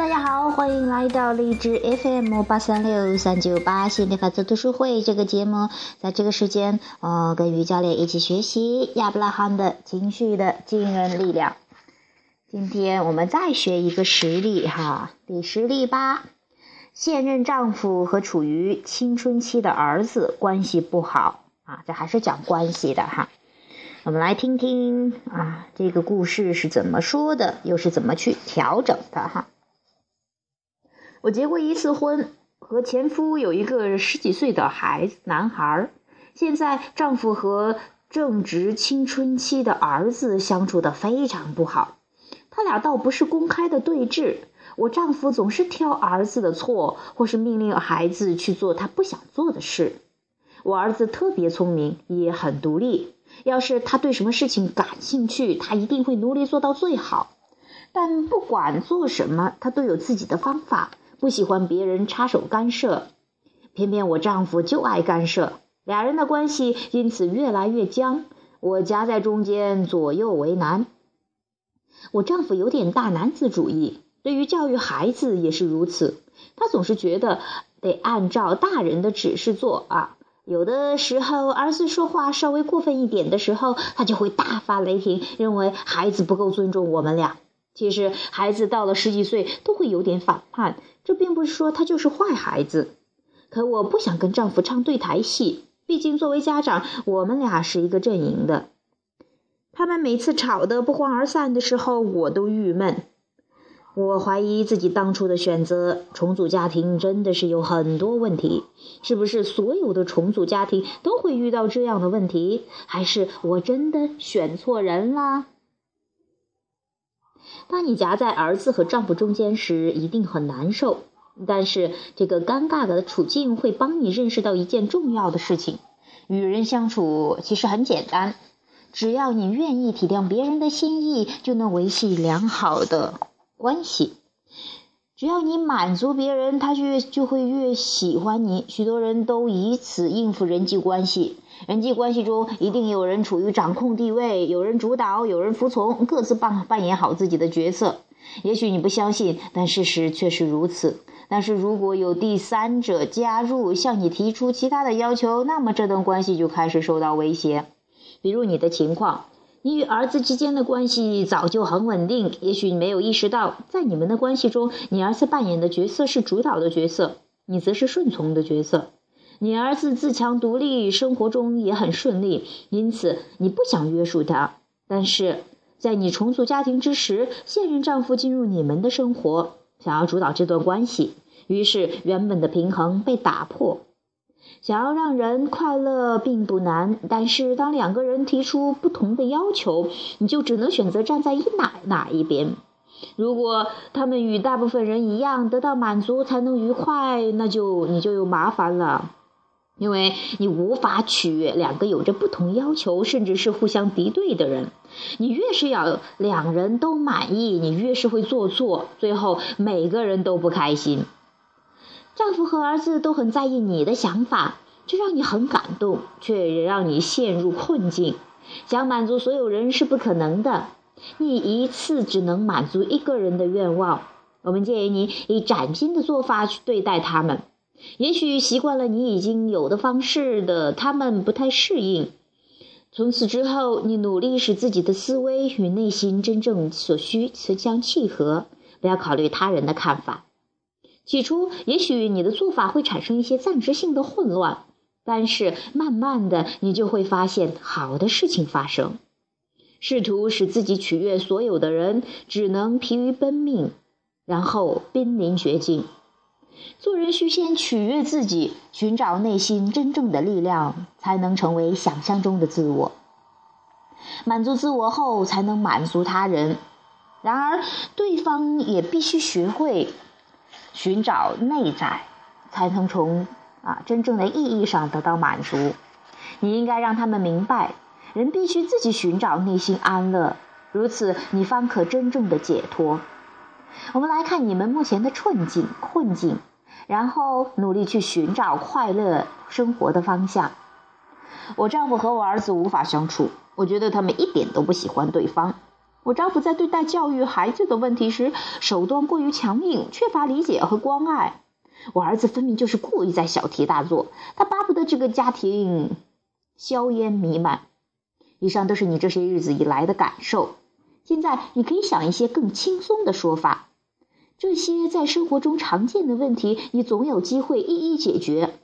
大家好，欢迎来到荔枝 FM 八三六三九八心理法则读书会这个节目。在这个时间，呃，跟于教练一起学习亚伯拉罕的情绪的惊人力量。今天我们再学一个实例哈，第十例八：现任丈夫和处于青春期的儿子关系不好啊，这还是讲关系的哈。我们来听听啊，这个故事是怎么说的，又是怎么去调整的哈。我结过一次婚，和前夫有一个十几岁的孩子，男孩。现在丈夫和正值青春期的儿子相处的非常不好。他俩倒不是公开的对峙，我丈夫总是挑儿子的错，或是命令孩子去做他不想做的事。我儿子特别聪明，也很独立。要是他对什么事情感兴趣，他一定会努力做到最好。但不管做什么，他都有自己的方法。不喜欢别人插手干涉，偏偏我丈夫就爱干涉，俩人的关系因此越来越僵。我夹在中间，左右为难。我丈夫有点大男子主义，对于教育孩子也是如此。他总是觉得得按照大人的指示做啊。有的时候，儿子说话稍微过分一点的时候，他就会大发雷霆，认为孩子不够尊重我们俩。其实，孩子到了十几岁都会有点反叛，这并不是说他就是坏孩子。可我不想跟丈夫唱对台戏，毕竟作为家长，我们俩是一个阵营的。他们每次吵得不欢而散的时候，我都郁闷。我怀疑自己当初的选择，重组家庭真的是有很多问题。是不是所有的重组家庭都会遇到这样的问题？还是我真的选错人了？当你夹在儿子和丈夫中间时，一定很难受。但是这个尴尬的处境会帮你认识到一件重要的事情：与人相处其实很简单，只要你愿意体谅别人的心意，就能维系良好的关系。只要你满足别人，他就就会越喜欢你。许多人都以此应付人际关系。人际关系中一定有人处于掌控地位，有人主导，有人服从，各自扮扮演好自己的角色。也许你不相信，但事实却是如此。但是如果有第三者加入，向你提出其他的要求，那么这段关系就开始受到威胁。比如你的情况，你与儿子之间的关系早就很稳定，也许你没有意识到，在你们的关系中，你儿子扮演的角色是主导的角色，你则是顺从的角色。你儿子自强独立，生活中也很顺利，因此你不想约束他。但是在你重组家庭之时，现任丈夫进入你们的生活，想要主导这段关系，于是原本的平衡被打破。想要让人快乐并不难，但是当两个人提出不同的要求，你就只能选择站在一哪哪一边。如果他们与大部分人一样得到满足才能愉快，那就你就有麻烦了。因为你无法取悦两个有着不同要求，甚至是互相敌对的人。你越是要两人都满意，你越是会做错，最后每个人都不开心。丈夫和儿子都很在意你的想法，这让你很感动，却也让你陷入困境。想满足所有人是不可能的，你一次只能满足一个人的愿望。我们建议你以崭新的做法去对待他们。也许习惯了你已经有的方式的，他们不太适应。从此之后，你努力使自己的思维与内心真正所需相契合，不要考虑他人的看法。起初，也许你的做法会产生一些暂时性的混乱，但是慢慢的，你就会发现好的事情发生。试图使自己取悦所有的人，只能疲于奔命，然后濒临绝境。做人需先取悦自己，寻找内心真正的力量，才能成为想象中的自我。满足自我后，才能满足他人。然而，对方也必须学会寻找内在，才能从啊真正的意义上得到满足。你应该让他们明白，人必须自己寻找内心安乐，如此你方可真正的解脱。我们来看你们目前的困境、困境。然后努力去寻找快乐生活的方向。我丈夫和我儿子无法相处，我觉得他们一点都不喜欢对方。我丈夫在对待教育孩子的问题时，手段过于强硬，缺乏理解和关爱。我儿子分明就是故意在小题大做，他巴不得这个家庭硝烟弥漫。以上都是你这些日子以来的感受。现在你可以想一些更轻松的说法。这些在生活中常见的问题，你总有机会一一解决。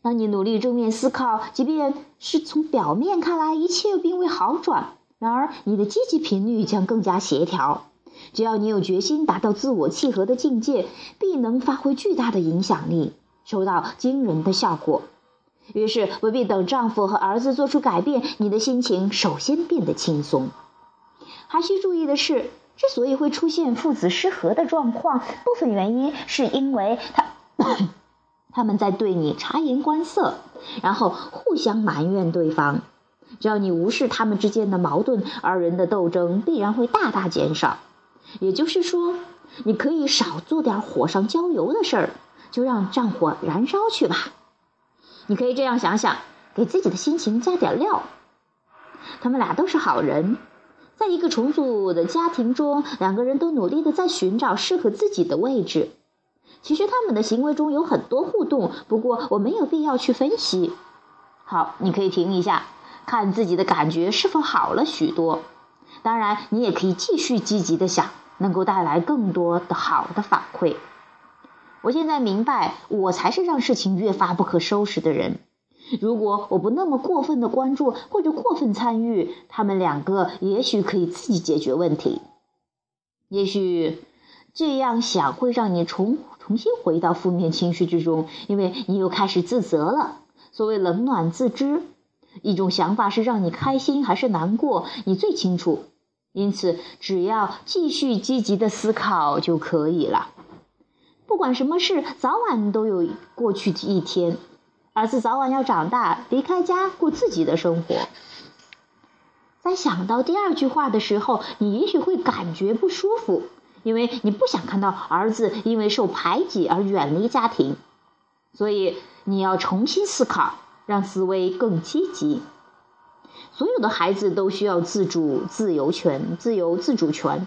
当你努力正面思考，即便是从表面看来一切并未好转，然而你的积极频率将更加协调。只要你有决心达到自我契合的境界，必能发挥巨大的影响力，收到惊人的效果。于是不必等丈夫和儿子做出改变，你的心情首先变得轻松。还需注意的是。之所以会出现父子失和的状况，部分原因是因为他 他们在对你察言观色，然后互相埋怨对方。只要你无视他们之间的矛盾，二人的斗争必然会大大减少。也就是说，你可以少做点火上浇油的事儿，就让战火燃烧去吧。你可以这样想想，给自己的心情加点料。他们俩都是好人。在一个重组的家庭中，两个人都努力的在寻找适合自己的位置。其实他们的行为中有很多互动，不过我没有必要去分析。好，你可以停一下，看自己的感觉是否好了许多。当然，你也可以继续积极的想，能够带来更多的好的反馈。我现在明白，我才是让事情越发不可收拾的人。如果我不那么过分的关注或者过分参与，他们两个也许可以自己解决问题。也许这样想会让你重重新回到负面情绪之中，因为你又开始自责了。所谓冷暖自知，一种想法是让你开心还是难过，你最清楚。因此，只要继续积极的思考就可以了。不管什么事，早晚都有过去的一天。儿子早晚要长大，离开家过自己的生活。在想到第二句话的时候，你也许会感觉不舒服，因为你不想看到儿子因为受排挤而远离家庭。所以你要重新思考，让思维更积极。所有的孩子都需要自主、自由权、自由自主权。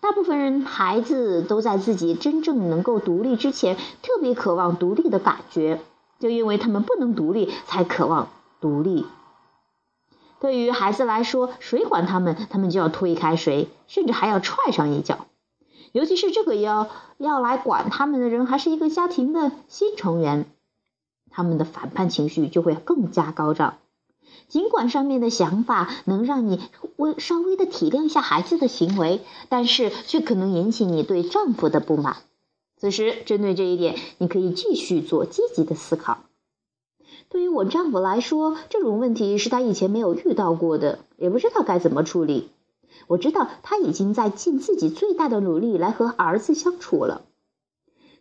大部分人孩子都在自己真正能够独立之前，特别渴望独立的感觉。就因为他们不能独立，才渴望独立。对于孩子来说，谁管他们，他们就要推开谁，甚至还要踹上一脚。尤其是这个要要来管他们的人，还是一个家庭的新成员，他们的反叛情绪就会更加高涨。尽管上面的想法能让你微稍微的体谅一下孩子的行为，但是却可能引起你对丈夫的不满。此时，针对这一点，你可以继续做积极的思考。对于我丈夫来说，这种问题是他以前没有遇到过的，也不知道该怎么处理。我知道他已经在尽自己最大的努力来和儿子相处了。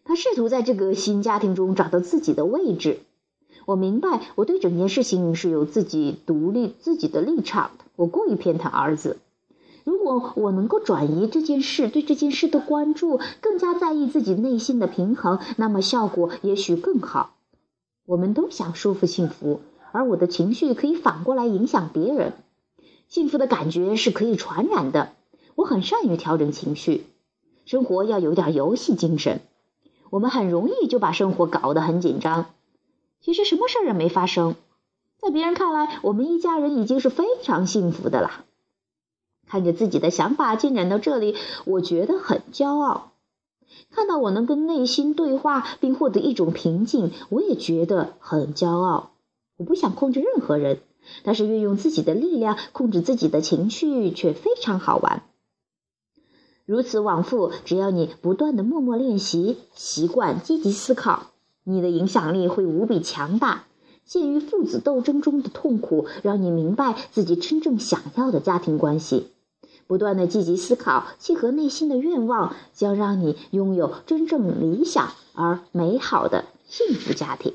他试图在这个新家庭中找到自己的位置。我明白，我对整件事情是有自己独立自己的立场的。我过于偏袒儿子。如果我能够转移这件事对这件事的关注，更加在意自己内心的平衡，那么效果也许更好。我们都想舒服幸福，而我的情绪可以反过来影响别人。幸福的感觉是可以传染的。我很善于调整情绪。生活要有点游戏精神。我们很容易就把生活搞得很紧张。其实什么事儿也没发生，在别人看来，我们一家人已经是非常幸福的了。看着自己的想法进展到这里，我觉得很骄傲。看到我能跟内心对话并获得一种平静，我也觉得很骄傲。我不想控制任何人，但是运用自己的力量控制自己的情绪却非常好玩。如此往复，只要你不断的默默练习，习惯积极思考，你的影响力会无比强大。陷于父子斗争中的痛苦，让你明白自己真正想要的家庭关系。不断的积极思考，契合内心的愿望，将让你拥有真正理想而美好的幸福家庭。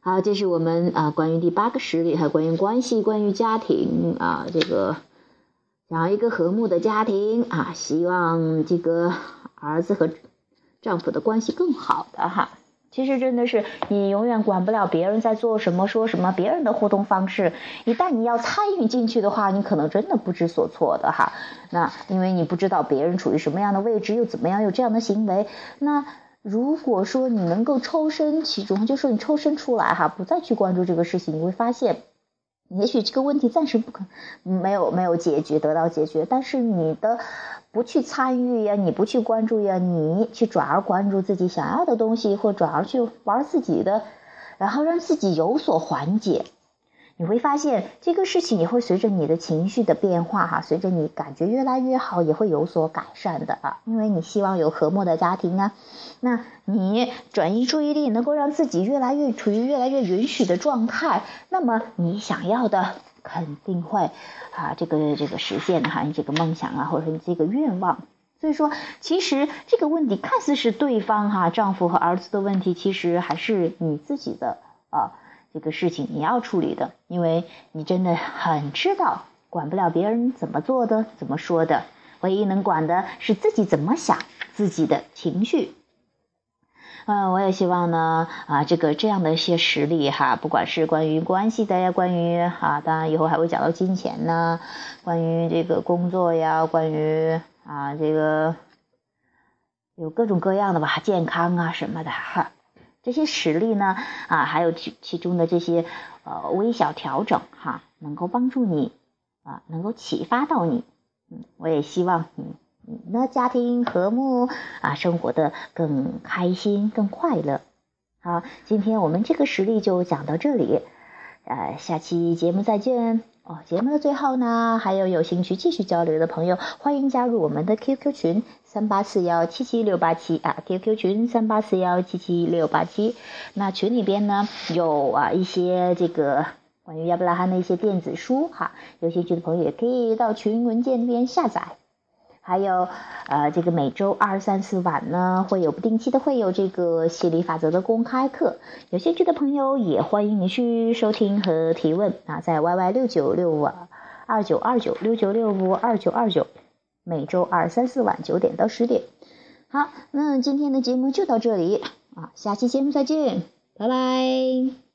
好，这是我们啊关于第八个实例，还关于关系、关于家庭啊这个，想要一个和睦的家庭啊，希望这个儿子和丈夫的关系更好的哈。其实真的是你永远管不了别人在做什么、说什么，别人的互动方式。一旦你要参与进去的话，你可能真的不知所措的哈。那因为你不知道别人处于什么样的位置，又怎么样有这样的行为。那如果说你能够抽身其中，就说你抽身出来哈，不再去关注这个事情，你会发现。也许这个问题暂时不可没有没有解决得到解决，但是你的不去参与呀，你不去关注呀，你去转而关注自己想要的东西，或转而去玩自己的，然后让自己有所缓解。你会发现这个事情也会随着你的情绪的变化哈，随着你感觉越来越好，也会有所改善的啊。因为你希望有和睦的家庭啊，那你转移注意力，能够让自己越来越处于越来越允许的状态，那么你想要的肯定会啊，这个这个实现哈，你这个梦想啊，或者说你这个愿望。所以说，其实这个问题看似是对方哈，丈夫和儿子的问题，其实还是你自己的啊。这个事情你要处理的，因为你真的很知道，管不了别人怎么做的、怎么说的，唯一能管的是自己怎么想、自己的情绪。嗯，我也希望呢，啊，这个这样的一些实例哈，不管是关于关系的呀，关于啊，当然以后还会讲到金钱呢，关于这个工作呀，关于啊，这个有各种各样的吧，健康啊什么的哈。这些实例呢，啊，还有其其中的这些呃微小调整哈，能够帮助你啊，能够启发到你。嗯，我也希望你你的家庭和睦啊，生活的更开心、更快乐。好，今天我们这个实例就讲到这里，呃，下期节目再见。哦，节目的最后呢，还有有兴趣继续交流的朋友，欢迎加入我们的 QQ 群三八四幺七七六八七啊，QQ 群三八四幺七七六八七。那群里边呢有啊一些这个关于亚伯拉罕的一些电子书哈，有兴趣的朋友也可以到群文件那边下载。还有，呃，这个每周二、三、四晚呢，会有不定期的会有这个心理法则的公开课，有兴趣的朋友也欢迎你去收听和提问啊，在 YY 六九六五二九二九六九六五二九二九，每周二、三、四晚九点到十点。好，那今天的节目就到这里啊，下期节目再见，拜拜。